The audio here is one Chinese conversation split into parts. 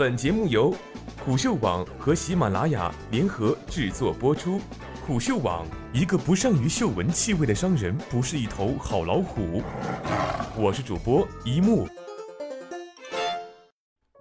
本节目由虎嗅网和喜马拉雅联合制作播出。虎嗅网：一个不善于嗅闻气味的商人，不是一头好老虎。我是主播一木。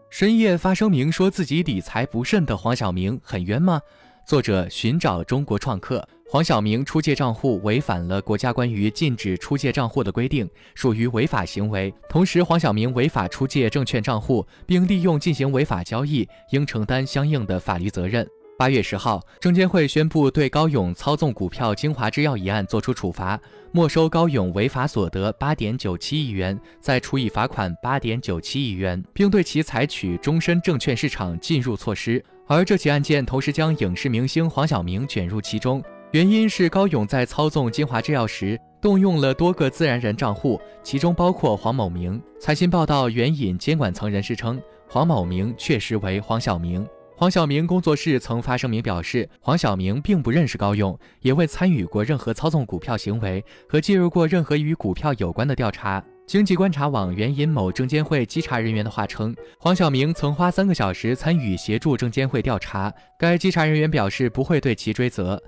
深夜发声明说自己理财不慎的黄晓明很冤吗？作者：寻找中国创客。黄晓明出借账户违反了国家关于禁止出借账户的规定，属于违法行为。同时，黄晓明违法出借证券账户，并利用进行违法交易，应承担相应的法律责任。八月十号，证监会宣布对高勇操纵股票精华制药一案作出处罚，没收高勇违法所得八点九七亿元，再处以罚款八点九七亿元，并对其采取终身证券市场禁入措施。而这起案件同时将影视明星黄晓明卷入其中，原因是高勇在操纵金华制药时动用了多个自然人账户，其中包括黄某明。财新报道援引监管层人士称，黄某明确实为黄晓明。黄晓明工作室曾发声明表示，黄晓明并不认识高勇，也未参与过任何操纵股票行为和介入过任何与股票有关的调查。经济观察网援引某证监会稽查人员的话称，黄晓明曾花三个小时参与协助证监会调查，该稽查人员表示不会对其追责。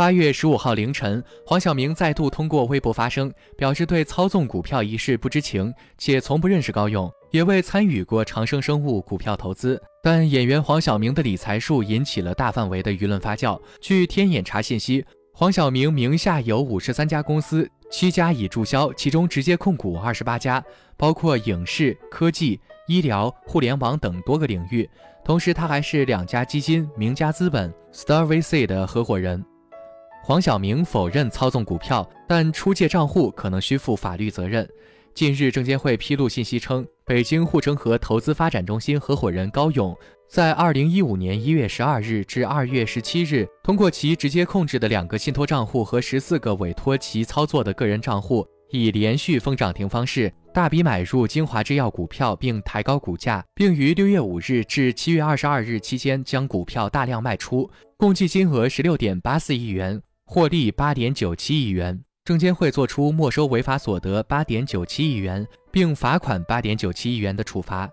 八月十五号凌晨，黄晓明再度通过微博发声，表示对操纵股票一事不知情，且从不认识高勇，也未参与过长生生物股票投资。但演员黄晓明的理财术引起了大范围的舆论发酵。据天眼查信息，黄晓明名下有五十三家公司，七家已注销，其中直接控股二十八家，包括影视、科技、医疗、互联网等多个领域。同时，他还是两家基金名家资本 Star VC 的合伙人。黄晓明否认操纵股票，但出借账户可能需负法律责任。近日，证监会披露信息称，北京护城河投资发展中心合伙人高勇，在二零一五年一月十二日至二月十七日，通过其直接控制的两个信托账户和十四个委托其操作的个人账户，以连续封涨停方式大笔买入精华制药股票，并抬高股价，并于六月五日至七月二十二日期间将股票大量卖出，共计金额十六点八四亿元。获利八点九七亿元，证监会作出没收违法所得八点九七亿元，并罚款八点九七亿元的处罚。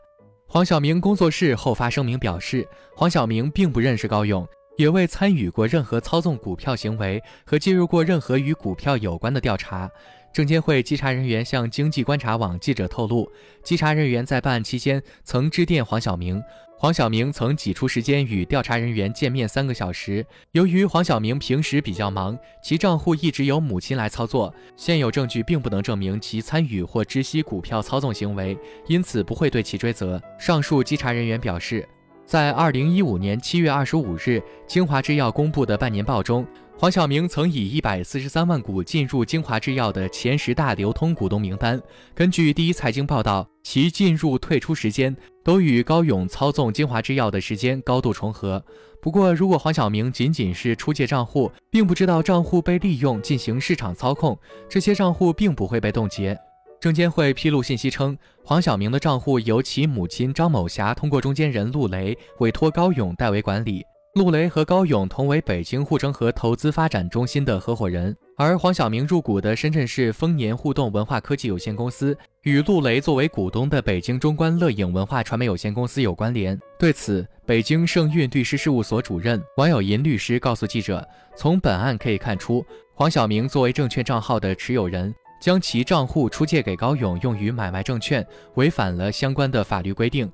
黄晓明工作室后发声明表示，黄晓明并不认识高勇，也未参与过任何操纵股票行为和介入过任何与股票有关的调查。证监会稽查人员向经济观察网记者透露，稽查人员在办案期间曾致电黄晓明。黄晓明曾挤出时间与调查人员见面三个小时。由于黄晓明平时比较忙，其账户一直由母亲来操作，现有证据并不能证明其参与或知悉股票操纵行为，因此不会对其追责。上述稽查人员表示，在二零一五年七月二十五日，清华制药公布的半年报中。黄晓明曾以一百四十三万股进入精华制药的前十大流通股东名单。根据第一财经报道，其进入、退出时间都与高勇操纵精华制药的时间高度重合。不过，如果黄晓明仅仅是出借账户，并不知道账户被利用进行市场操控，这些账户并不会被冻结。证监会披露信息称，黄晓明的账户由其母亲张某霞通过中间人陆雷委托高勇代为管理。陆雷和高勇同为北京护城河投资发展中心的合伙人，而黄晓明入股的深圳市丰年互动文化科技有限公司与陆雷作为股东的北京中关乐影文化传媒有限公司有关联。对此，北京盛运律师事务所主任王友银律师告诉记者：“从本案可以看出，黄晓明作为证券账号的持有人，将其账户出借给高勇用于买卖证券，违反了相关的法律规定。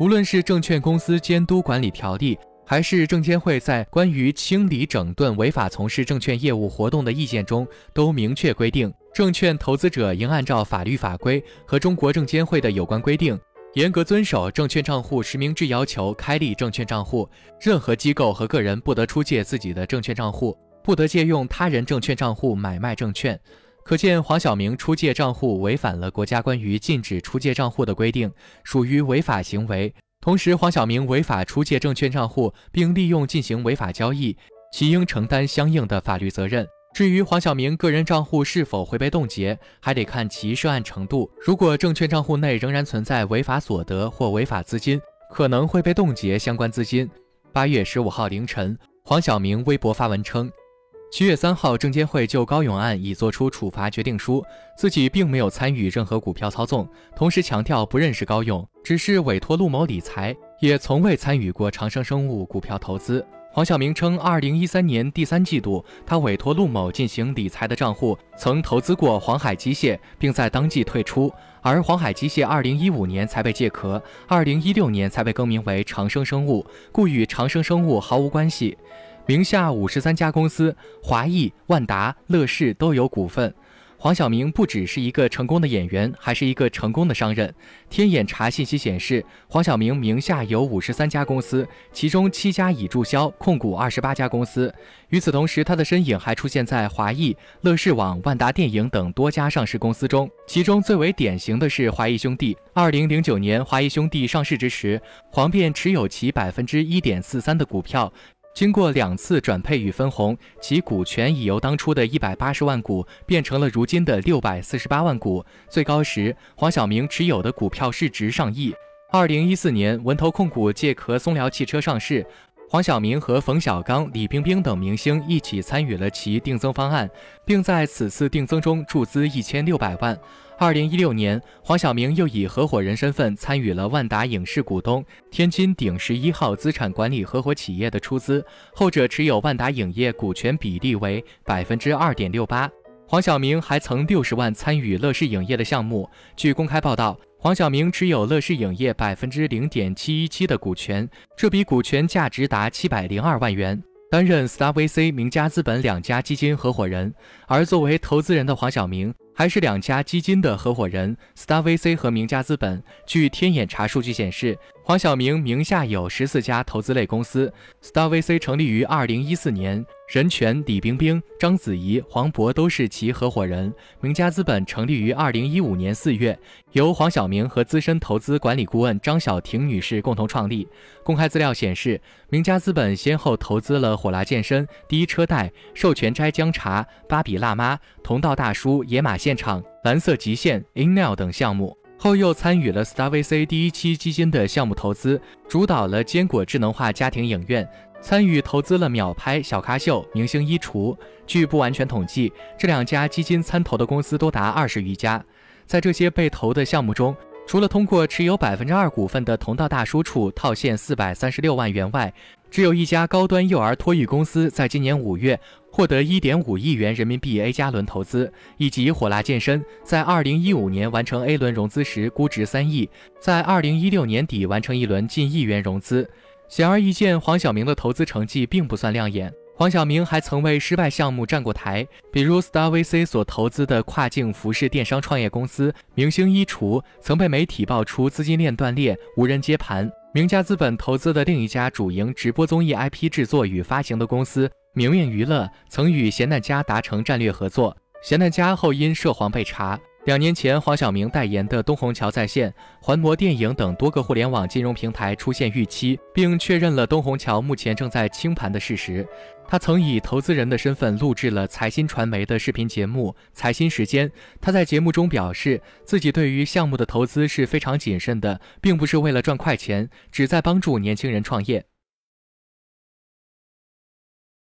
无论是证券公司监督管理条例。”还是证监会在关于清理整顿违法从事证券业务活动的意见中，都明确规定，证券投资者应按照法律法规和中国证监会的有关规定，严格遵守证券账户实名制要求开立证券账户。任何机构和个人不得出借自己的证券账户，不得借用他人证券账户买卖证券。可见，黄晓明出借账户违反了国家关于禁止出借账户的规定，属于违法行为。同时，黄晓明违法出借证券账户，并利用进行违法交易，其应承担相应的法律责任。至于黄晓明个人账户是否会被冻结，还得看其涉案程度。如果证券账户内仍然存在违法所得或违法资金，可能会被冻结相关资金。八月十五号凌晨，黄晓明微博发文称。七月三号，证监会就高勇案已作出处罚决定书，自己并没有参与任何股票操纵，同时强调不认识高勇，只是委托陆某理财，也从未参与过长生生物股票投资。黄晓明称，二零一三年第三季度，他委托陆某进行理财的账户曾投资过黄海机械，并在当季退出。而黄海机械二零一五年才被借壳，二零一六年才被更名为长生生物，故与长生生物毫无关系。名下五十三家公司，华谊、万达、乐视都有股份。黄晓明不只是一个成功的演员，还是一个成功的商人。天眼查信息显示，黄晓明名下有五十三家公司，其中七家已注销，控股二十八家公司。与此同时，他的身影还出现在华谊、乐视网、万达电影等多家上市公司中。其中最为典型的是华谊兄弟。二零零九年，华谊兄弟上市之时，黄便持有其百分之一点四三的股票。经过两次转配与分红，其股权已由当初的一百八十万股变成了如今的六百四十八万股。最高时，黄晓明持有的股票市值上亿。二零一四年，文投控股借壳松辽汽车上市，黄晓明和冯小刚、李冰冰等明星一起参与了其定增方案，并在此次定增中注资一千六百万。二零一六年，黄晓明又以合伙人身份参与了万达影视股东天津鼎十一号资产管理合伙企业的出资，后者持有万达影业股权比例为百分之二点六八。黄晓明还曾六十万参与乐视影业的项目。据公开报道，黄晓明持有乐视影业百分之零点七一七的股权，这笔股权价值达七百零二万元。担任 Star VC、名家资本两家基金合伙人，而作为投资人的黄晓明。还是两家基金的合伙人，Star VC 和名家资本。据天眼查数据显示，黄晓明名下有十四家投资类公司。Star VC 成立于二零一四年。任泉、李冰冰、章子怡、黄渤都是其合伙人。名家资本成立于二零一五年四月，由黄晓明和资深投资管理顾问张晓婷女士共同创立。公开资料显示，名家资本先后投资了火辣健身、第一车贷、授权斋姜茶、芭比辣妈、同道大叔、野马现场、蓝色极限、InNow 等项目，后又参与了 Star VC 第一期基金的项目投资，主导了坚果智能化家庭影院。参与投资了秒拍、小咖秀、明星衣橱。据不完全统计，这两家基金参投的公司多达二十余家。在这些被投的项目中，除了通过持有百分之二股份的同道大叔处套现四百三十六万元外，只有一家高端幼儿托育公司在今年五月获得一点五亿元人民币 A 加轮投资，以及火辣健身在二零一五年完成 A 轮融资时估值三亿，在二零一六年底完成一轮近亿元融资。显而易见，黄晓明的投资成绩并不算亮眼。黄晓明还曾为失败项目站过台，比如 Star VC 所投资的跨境服饰电商创业公司明星衣橱，曾被媒体爆出资金链断裂、无人接盘。名家资本投资的另一家主营直播综艺 IP 制作与发行的公司明面娱乐，曾与咸蛋家达成战略合作，咸蛋家后因涉黄被查。两年前，黄晓明代言的东虹桥在线、环摩电影等多个互联网金融平台出现逾期，并确认了东虹桥目前正在清盘的事实。他曾以投资人的身份录制了财新传媒的视频节目《财新时间》。他在节目中表示，自己对于项目的投资是非常谨慎的，并不是为了赚快钱，只在帮助年轻人创业。